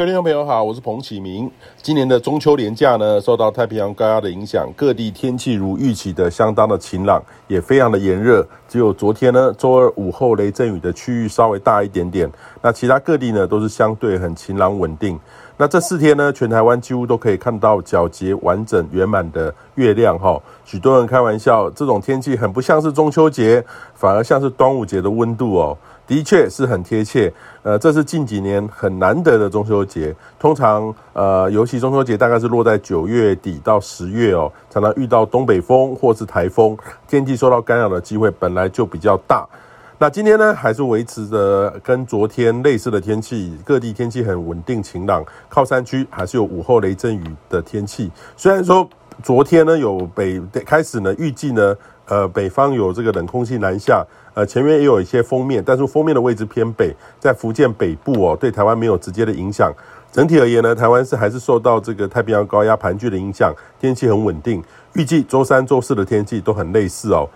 各位听众朋友好，我是彭启明。今年的中秋连假呢，受到太平洋高压的影响，各地天气如预期的相当的晴朗，也非常的炎热。只有昨天呢，周二午后雷阵雨的区域稍微大一点点。那其他各地呢，都是相对很晴朗稳定。那这四天呢，全台湾几乎都可以看到皎洁、完整、圆满的月亮哈。许多人开玩笑，这种天气很不像是中秋节，反而像是端午节的温度哦。的确是很贴切，呃，这是近几年很难得的中秋节。通常，呃，尤其中秋节大概是落在九月底到十月哦，常常遇到东北风或是台风，天气受到干扰的机会本来就比较大。那今天呢，还是维持着跟昨天类似的天气，各地天气很稳定晴朗，靠山区还是有午后雷阵雨的天气。虽然说昨天呢有北开始呢，预计呢。呃，北方有这个冷空气南下，呃，前面也有一些锋面，但是锋面的位置偏北，在福建北部哦，对台湾没有直接的影响。整体而言呢，台湾是还是受到这个太平洋高压盘踞的影响，天气很稳定。预计周三、周四的天气都很类似哦。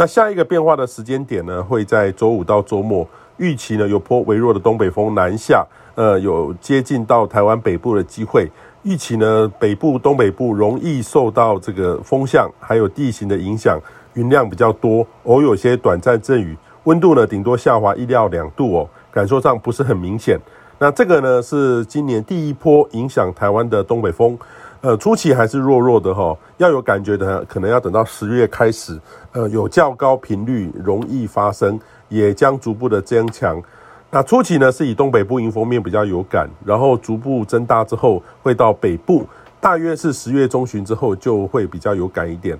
那下一个变化的时间点呢，会在周五到周末，预期呢有波微弱的东北风南下，呃，有接近到台湾北部的机会。预期呢，北部、东北部容易受到这个风向还有地形的影响。云量比较多，偶有些短暂阵雨，温度呢顶多下滑一到两度哦，感受上不是很明显。那这个呢是今年第一波影响台湾的东北风，呃，初期还是弱弱的哈、要有感觉的可能要等到十月开始，呃，有较高频率容易发生，也将逐步的增强。那初期呢是以东北部迎风面比较有感，然后逐步增大之后会到北部，大约是十月中旬之后就会比较有感一点。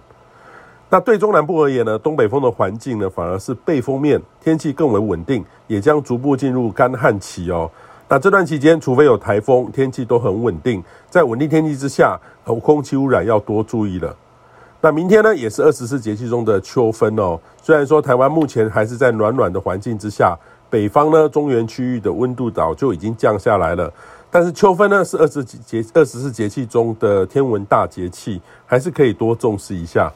那对中南部而言呢，东北风的环境呢，反而是背风面，天气更为稳定，也将逐步进入干旱期哦。那这段期间，除非有台风，天气都很稳定。在稳定天气之下，空气污染要多注意了。那明天呢，也是二十四节气中的秋分哦。虽然说台湾目前还是在暖暖的环境之下，北方呢，中原区域的温度早就已经降下来了，但是秋分呢，是二十节二十四节气中的天文大节气，还是可以多重视一下。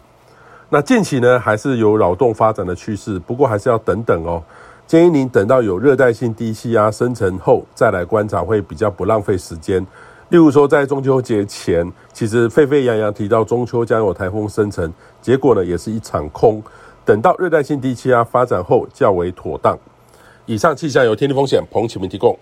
那近期呢，还是有扰动发展的趋势，不过还是要等等哦。建议您等到有热带性低气压生成后再来观察，会比较不浪费时间。例如说，在中秋节前，其实沸沸扬扬提到中秋将有台风生成，结果呢也是一场空。等到热带性低气压发展后较为妥当。以上气象由天气风险彭启明提供。